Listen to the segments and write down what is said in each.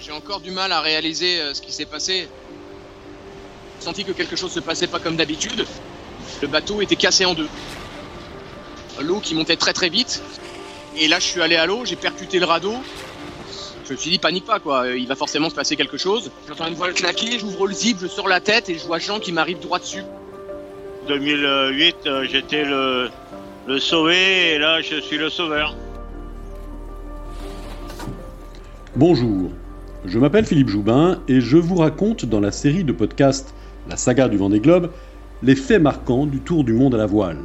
J'ai encore du mal à réaliser euh, ce qui s'est passé. J'ai senti que quelque chose se passait pas comme d'habitude. Le bateau était cassé en deux. L'eau qui montait très très vite. Et là, je suis allé à l'eau, j'ai percuté le radeau. Je me suis dit, panique pas, quoi. Il va forcément se passer quelque chose. J'entends une voile claquer, j'ouvre le zip, je sors la tête et je vois Jean qui m'arrive droit dessus. 2008, euh, j'étais le, le sauvé et là, je suis le sauveur. Bonjour, je m'appelle Philippe Joubin et je vous raconte dans la série de podcasts La saga du Vendée Globe les faits marquants du tour du monde à la voile.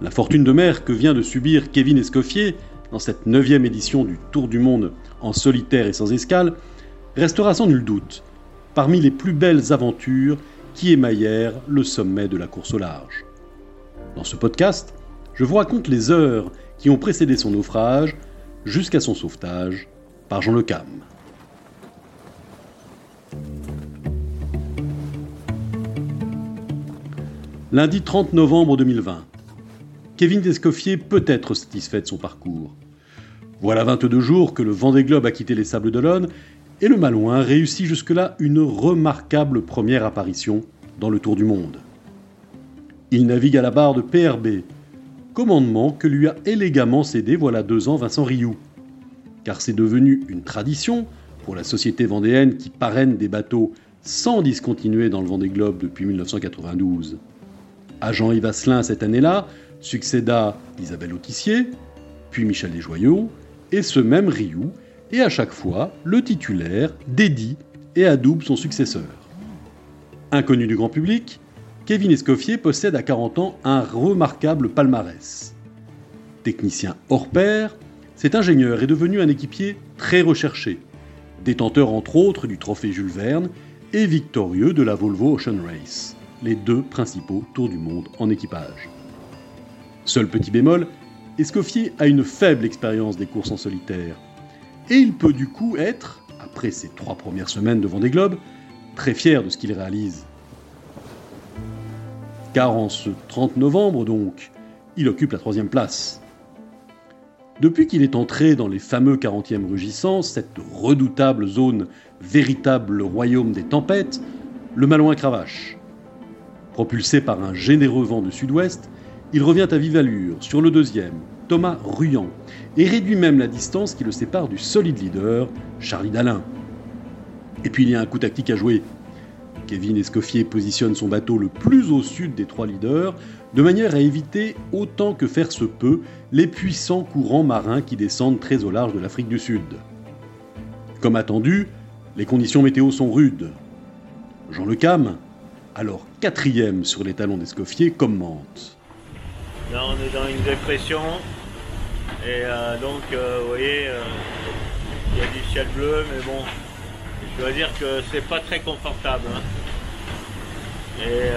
La fortune de mer que vient de subir Kevin Escoffier dans cette neuvième édition du Tour du Monde en solitaire et sans escale restera sans nul doute parmi les plus belles aventures qui émaillèrent le sommet de la course au large. Dans ce podcast, je vous raconte les heures qui ont précédé son naufrage jusqu'à son sauvetage par Jean Le Cam. Lundi 30 novembre 2020. Kevin Descoffier peut être satisfait de son parcours. Voilà 22 jours que le Vendée Globe a quitté les Sables d'Olonne et le Malouin réussit jusque-là une remarquable première apparition dans le Tour du Monde. Il navigue à la barre de PRB, commandement que lui a élégamment cédé voilà deux ans Vincent Rioux, car c'est devenu une tradition pour la société vendéenne qui parraine des bateaux sans discontinuer dans le Vendée Globe depuis 1992. À Jean-Yves Asselin cette année-là succéda Isabelle Autissier, puis Michel Desjoyaux, et ce même Rioux, et à chaque fois, le titulaire dédie et adoube son successeur. Inconnu du grand public, Kevin Escoffier possède à 40 ans un remarquable palmarès. Technicien hors pair, cet ingénieur est devenu un équipier très recherché, détenteur entre autres du trophée Jules Verne et victorieux de la Volvo Ocean Race les deux principaux tours du monde en équipage. Seul petit bémol, Escoffier a une faible expérience des courses en solitaire, et il peut du coup être, après ses trois premières semaines de Vendée Globe, très fier de ce qu'il réalise. Car en ce 30 novembre donc, il occupe la troisième place. Depuis qu'il est entré dans les fameux 40e rugissants, cette redoutable zone, véritable royaume des tempêtes, le Malouin cravache. Propulsé par un généreux vent de sud-ouest, il revient à vive allure sur le deuxième, Thomas Ruyant, et réduit même la distance qui le sépare du solide leader, Charlie Dalin. Et puis il y a un coup tactique à jouer. Kevin Escoffier positionne son bateau le plus au sud des trois leaders, de manière à éviter autant que faire se peut les puissants courants marins qui descendent très au large de l'Afrique du Sud. Comme attendu, les conditions météo sont rudes. Jean Le Cam, alors quatrième sur les talons d'Escoffier, commente. Là, on est dans une dépression. Et euh, donc, euh, vous voyez, euh, il y a du ciel bleu, mais bon, je dois dire que c'est pas très confortable. hein. Et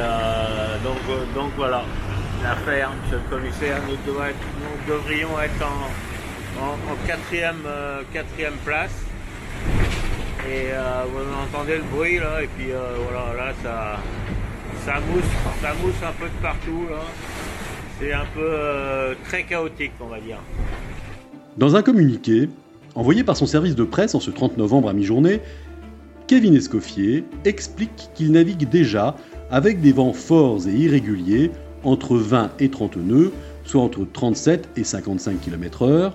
donc, donc voilà, l'affaire, monsieur le commissaire, nous, devrions être en, en- en quatrième, quatrième place. Et vous entendez le bruit là, et puis voilà, là ça, ça mousse, ça mousse un peu de partout là. C'est un peu euh, très chaotique, on va dire. Dans un communiqué, envoyé par son service de presse en ce 30 novembre à mi-journée, Kevin Escoffier explique qu'il navigue déjà avec des vents forts et irréguliers entre 20 et 30 nœuds, soit entre 37 et 55 km/h,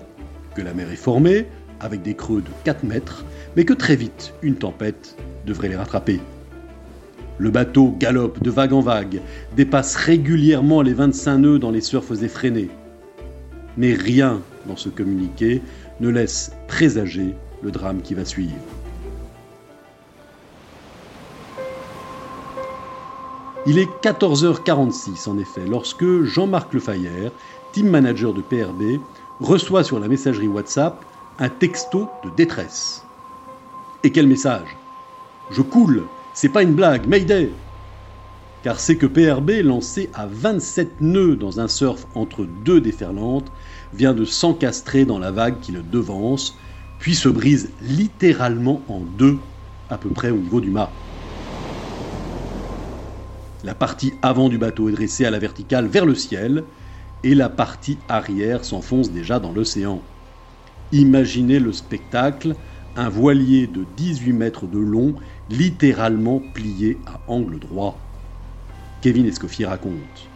que la mer est formée avec des creux de 4 mètres, mais que très vite une tempête devrait les rattraper. Le bateau galope de vague en vague, dépasse régulièrement les 25 nœuds dans les surfs effrénés. Mais rien dans ce communiqué ne laisse présager le drame qui va suivre. Il est 14h46 en effet lorsque Jean-Marc Lefayère, team manager de PRB, reçoit sur la messagerie WhatsApp un texto de détresse. Et quel message? Je coule, c'est pas une blague, Mayday Car c'est que PRB, lancé à 27 nœuds dans un surf entre deux déferlantes, vient de s'encastrer dans la vague qui le devance, puis se brise littéralement en deux, à peu près au niveau du mât. La partie avant du bateau est dressée à la verticale vers le ciel, et la partie arrière s'enfonce déjà dans l'océan. Imaginez le spectacle un voilier de 18 mètres de long, littéralement plié à angle droit. Kevin Escoffier raconte.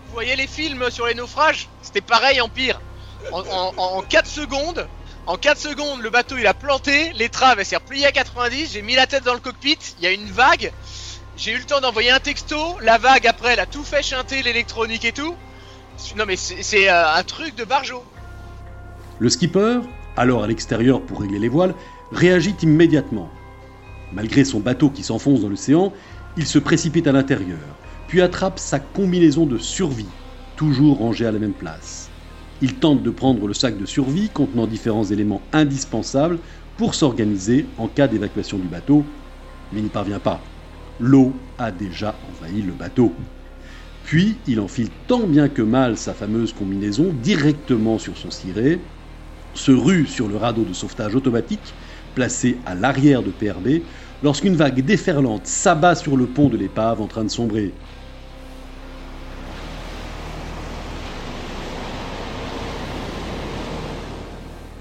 Vous voyez les films sur les naufrages? C'était pareil en pire. En, 4 secondes, en 4 secondes, le bateau il a planté, l'étrave elle s'est repliée à 90, j'ai mis la tête dans le cockpit, il y a une vague, j'ai eu le temps d'envoyer un texto, la vague après elle a tout fait chanter l'électronique et tout. Non mais c'est euh, un truc de barjo. Le skipper, alors à l'extérieur pour régler les voiles, réagit immédiatement. Malgré son bateau qui s'enfonce dans l'océan, il se précipite à l'intérieur, puis attrape sa combinaison de survie, toujours rangée à la même place. Il tente de prendre le sac de survie contenant différents éléments indispensables pour s'organiser en cas d'évacuation du bateau, mais n'y parvient pas. L'eau a déjà envahi le bateau. Puis il enfile tant bien que mal sa fameuse combinaison directement sur son ciré, se rue sur le radeau de sauvetage automatique placé à l'arrière de PRB lorsqu'une vague déferlante s'abat sur le pont de l'épave en train de sombrer.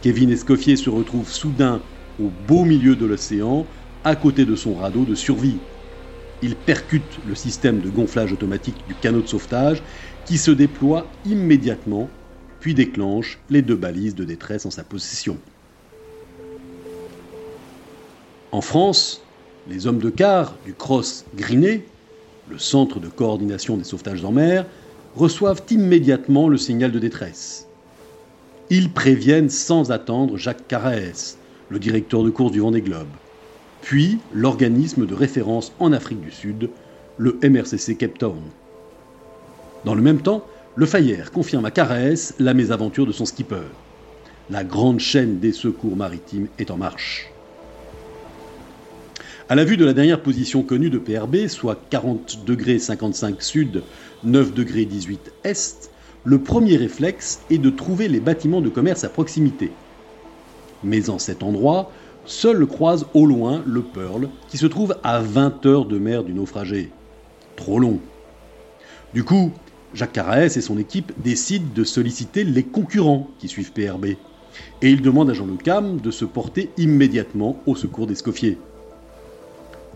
Kevin Escoffier se retrouve soudain au beau milieu de l'océan, à côté de son radeau de survie. Il percute le système de gonflage automatique du canot de sauvetage qui se déploie immédiatement, puis déclenche les deux balises de détresse en sa possession. En France, les hommes de quart du Cross Griné, le centre de coordination des sauvetages en mer, reçoivent immédiatement le signal de détresse. Ils préviennent sans attendre Jacques Caraès, le directeur de course du Vendée Globe, puis l'organisme de référence en Afrique du Sud, le MRCC Cape Town. Dans le même temps, le Fayère confirme à Caraès la mésaventure de son skipper. La grande chaîne des secours maritimes est en marche. À la vue de la dernière position connue de PRB, soit 40 degrés 55 sud, 9 degrés 18 est, le premier réflexe est de trouver les bâtiments de commerce à proximité. Mais en cet endroit, seul croise au loin le Pearl, qui se trouve à 20 heures de mer du naufragé. Trop long. Du coup, Jacques Caraès et son équipe décident de solliciter les concurrents qui suivent PRB. Et il demande à Jean Le Cam de se porter immédiatement au secours d'Escoffier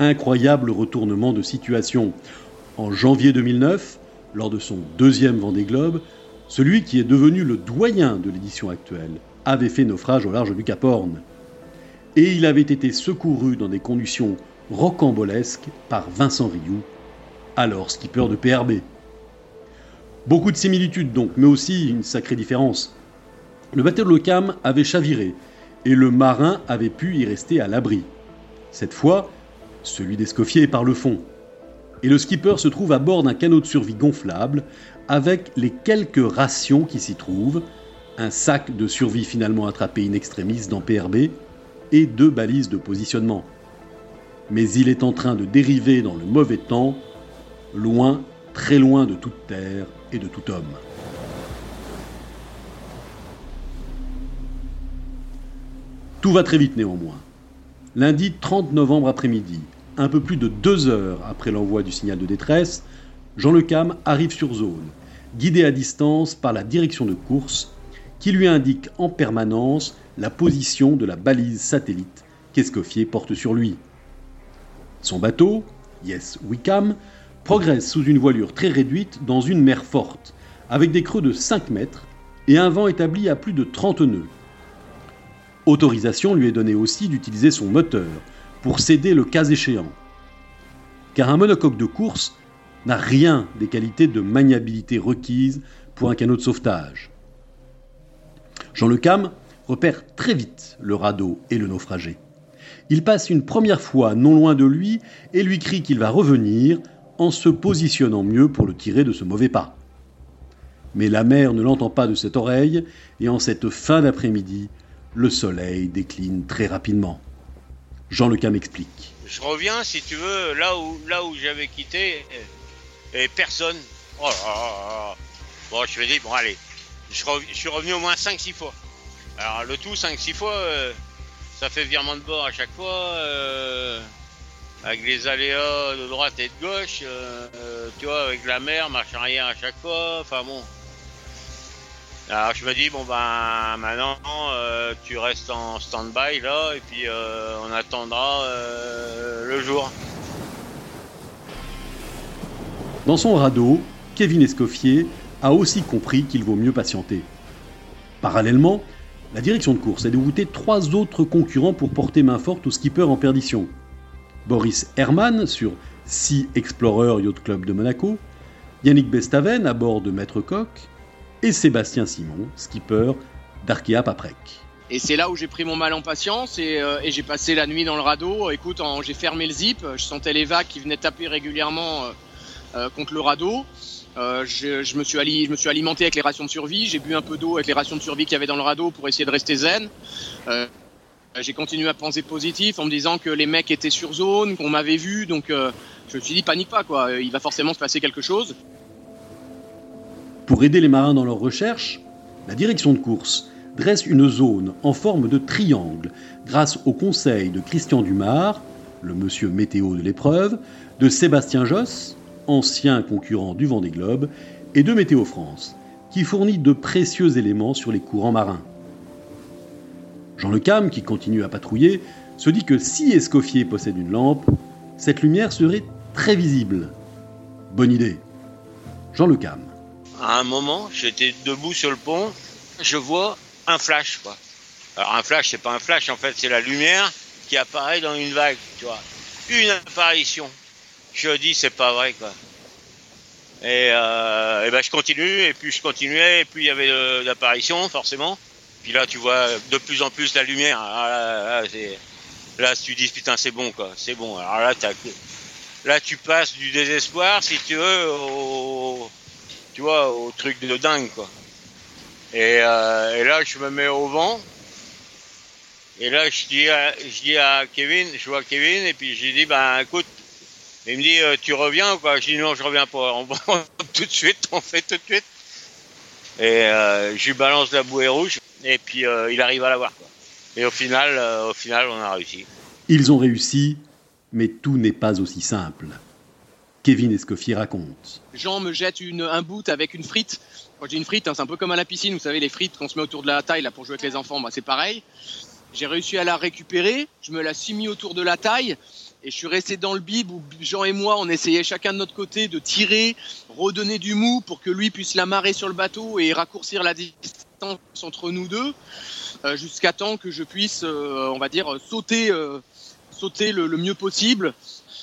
incroyable retournement de situation. En janvier 2009, lors de son deuxième Vendée Globe, celui qui est devenu le doyen de l'édition actuelle avait fait naufrage au large du Cap Horn. Et il avait été secouru dans des conditions rocambolesques par Vincent Rioux, alors skipper de PRB. Beaucoup de similitudes donc, mais aussi une sacrée différence. Le bateau de l'Ocam avait chaviré, et le marin avait pu y rester à l'abri. Cette fois, celui d'Escoffier est par le fond. Et le skipper se trouve à bord d'un canot de survie gonflable avec les quelques rations qui s'y trouvent, un sac de survie finalement attrapé in extremis dans PRB et deux balises de positionnement. Mais il est en train de dériver dans le mauvais temps, loin, très loin de toute terre et de tout homme. Tout va très vite néanmoins. Lundi 30 novembre après-midi, un peu plus de deux heures après l'envoi du signal de détresse, Jean Le Cam arrive sur zone, guidé à distance par la direction de course, qui lui indique en permanence la position de la balise satellite qu'Escoffier porte sur lui. Son bateau, Yes Wickham, progresse sous une voilure très réduite dans une mer forte, avec des creux de 5 mètres et un vent établi à plus de 30 nœuds. Autorisation lui est donnée aussi d'utiliser son moteur pour céder le cas échéant. Car un monocoque de course n'a rien des qualités de maniabilité requises pour un canot de sauvetage. Jean Le Cam repère très vite le radeau et le naufragé. Il passe une première fois non loin de lui et lui crie qu'il va revenir en se positionnant mieux pour le tirer de ce mauvais pas. Mais la mer ne l'entend pas de cette oreille et en cette fin d'après-midi, le soleil décline très rapidement. Jean Lecam explique. Je reviens, si tu veux, là où, là où j'avais quitté, et, personne. Oh bon, je me dis, bon, allez, je, suis revenu au moins 5-6 fois. Alors, le tout, 5-6 fois, euh, ça fait virement de bord à chaque fois, euh, avec les aléas de droite et de gauche, euh, tu vois, avec la mer, marche arrière à chaque fois, enfin bon. Alors je me dis bon ben maintenant euh, tu restes en stand-by là et puis euh, on attendra euh, le jour. Dans son radeau, Kevin Escoffier a aussi compris qu'il vaut mieux patienter. Parallèlement, la direction de course a dérouté trois autres concurrents pour porter main forte au skipper en perdition. Boris Herman sur Sea Explorer Yacht Club de Monaco, Yannick Bestaven à bord de Maître Coq et Sébastien Simon, skipper d'Arkea Paprec. Et c'est là où j'ai pris mon mal en patience et, euh, j'ai passé la nuit dans le radeau. Écoute, j'ai fermé le zip, je sentais les vagues qui venaient taper régulièrement euh, euh, contre le radeau. Je, me suis alimenté avec les rations de survie, j'ai bu un peu d'eau avec les rations de survie qu'il y avait dans le radeau pour essayer de rester zen. J'ai continué à penser positif en me disant que les mecs étaient sur zone, qu'on m'avait vu, donc je me suis dit panique pas quoi, il va forcément se passer quelque chose. Pour aider les marins dans leurs recherches, la direction de course dresse une zone en forme de triangle grâce au conseil de Christian Dumar, le monsieur météo de l'épreuve, de Sébastien Josse, ancien concurrent du Vendée Globe, et de Météo France, qui fournit de précieux éléments sur les courants marins. Jean Le Cam, qui continue à patrouiller, se dit que si Escoffier possède une lampe, cette lumière serait très visible. Bonne idée. Jean Le Cam. À un moment, j'étais debout sur le pont, je vois un flash quoi. Alors un flash, c'est pas un flash en fait, c'est la lumière qui apparaît dans une vague, tu vois. Une apparition. Je dis c'est pas vrai quoi. Et, euh, ben je continue et puis je continuais et puis il y avait de l'apparition forcément. Puis là tu vois de plus en plus la lumière. Ah, là, là, là, tu dis putain c'est bon quoi, c'est bon. Alors là là tu passes du désespoir si tu veux au tu vois au truc de dingue quoi. Et, euh, et là je me mets au vent. Et là je dis à, je dis à Kevin, je vois Kevin et puis j'ai dit ben écoute il me dit euh, tu reviens ou quoi Je dis non je reviens pas. On va tout de suite, on fait tout de suite. Et euh, je lui balance la bouée rouge et puis euh, il arrive à la voir. Et au final, au final on a réussi. Ils ont réussi, mais tout n'est pas aussi simple. Kevin Escoffier raconte. Jean me jette un boot avec une frite. Quand dis une frite, hein, c'est un peu comme à la piscine, vous savez, les frites qu'on se met autour de la taille là, pour jouer avec les enfants, bah, c'est pareil. J'ai réussi à la récupérer, je me la suis mis autour de la taille et je suis resté dans le bib où Jean et moi, on essayait chacun de notre côté de tirer, redonner du mou pour que lui puisse l'amarrer sur le bateau et raccourcir la distance entre nous deux euh, jusqu'à temps que je puisse, euh, on va dire, sauter, euh, sauter le, le mieux possible.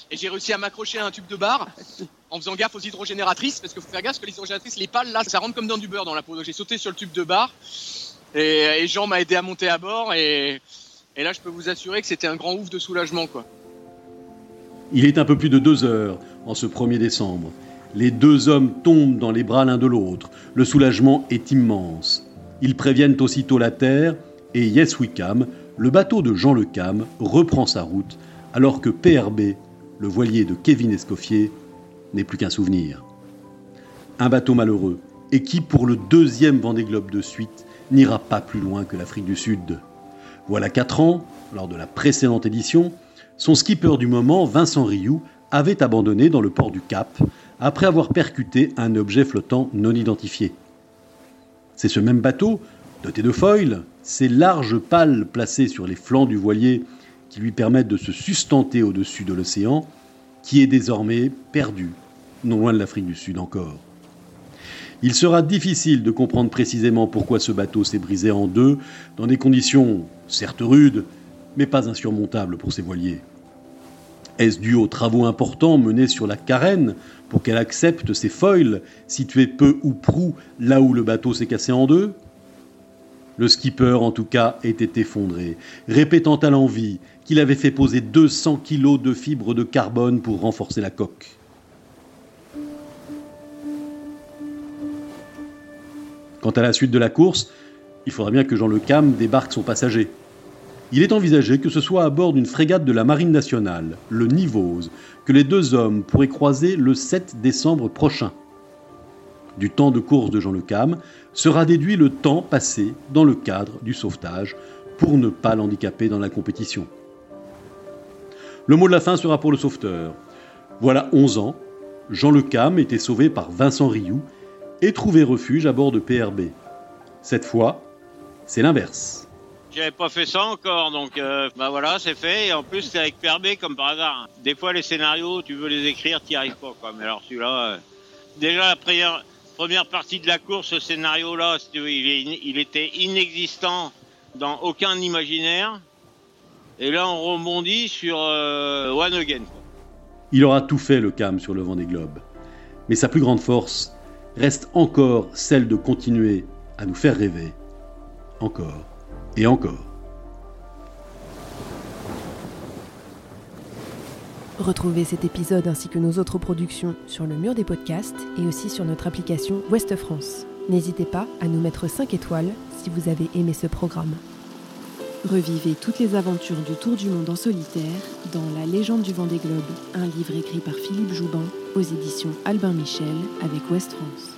Et j'ai réussi à m'accrocher à un tube de barre en faisant gaffe aux hydrogénératrices, parce qu'il faut faire gaffe que les hydrogénératrices, les pales là, ça rentre comme dans du beurre dans la peau. J'ai sauté sur le tube de barre et, Jean m'a aidé à monter à bord et, là je peux vous assurer que c'était un grand ouf de soulagement quoi. Il est un peu plus de deux heures en ce 1er décembre. Les deux hommes tombent dans les bras l'un de l'autre. Le soulagement est immense. Ils préviennent aussitôt la terre et Yes Wickham, le bateau de Jean Le Cam, reprend sa route alors que PRB, le voilier de Kevin Escoffier, n'est plus qu'un souvenir. Un bateau malheureux et qui, pour le deuxième Vendée Globe de suite, n'ira pas plus loin que l'Afrique du Sud. Voilà quatre ans, lors de la précédente édition, son skipper du moment, Vincent Rioux, avait abandonné dans le port du Cap après avoir percuté un objet flottant non identifié. C'est ce même bateau, doté de foils, ces larges pales placées sur les flancs du voilier qui lui permettent de se sustenter au-dessus de l'océan, qui est désormais perdu, non loin de l'Afrique du Sud encore. Il sera difficile de comprendre précisément pourquoi ce bateau s'est brisé en deux, dans des conditions certes rudes, mais pas insurmontables pour ses voiliers. Est-ce dû aux travaux importants menés sur la carène pour qu'elle accepte ces foils situés peu ou prou là où le bateau s'est cassé en deux? Le skipper, en tout cas, était effondré, répétant à l'envie qu'il avait fait poser 200 kilos de fibres de carbone pour renforcer la coque. Quant à la suite de la course, il faudra bien que Jean Le Cam débarque son passager. Il est envisagé que ce soit à bord d'une frégate de la Marine nationale, le Nivose, que les deux hommes pourraient croiser le 7 décembre prochain. Du temps de course de Jean Le Cam sera déduit le temps passé dans le cadre du sauvetage pour ne pas l'handicaper dans la compétition. Le mot de la fin sera pour le sauveteur. Voilà 11 ans, Jean Le Cam était sauvé par Vincent Rioux et trouvait refuge à bord de PRB. Cette fois, c'est l'inverse. J'avais pas fait ça encore, donc euh, bah voilà, c'est fait. Et en plus, c'est avec PRB comme par hasard. Des fois, les scénarios, tu veux les écrire, t'y arrives pas. Quoi. Mais alors celui-là, euh, déjà la première, première partie de la course, ce scénario-là, il, était inexistant dans aucun imaginaire. Et là, on rebondit sur euh, One Again. quoi. Il aura tout fait le CAM sur le vent des globes. Mais sa plus grande force reste encore celle de continuer à nous faire rêver. Encore et encore. Retrouvez cet épisode ainsi que nos autres productions sur le mur des podcasts et aussi sur notre application Ouest France. N'hésitez pas à nous mettre 5 étoiles si vous avez aimé ce programme. Revivez toutes les aventures du Tour du Monde en solitaire dans La légende du Vendée Globe, un livre écrit par Philippe Joubin aux éditions Albin Michel avec Ouest France.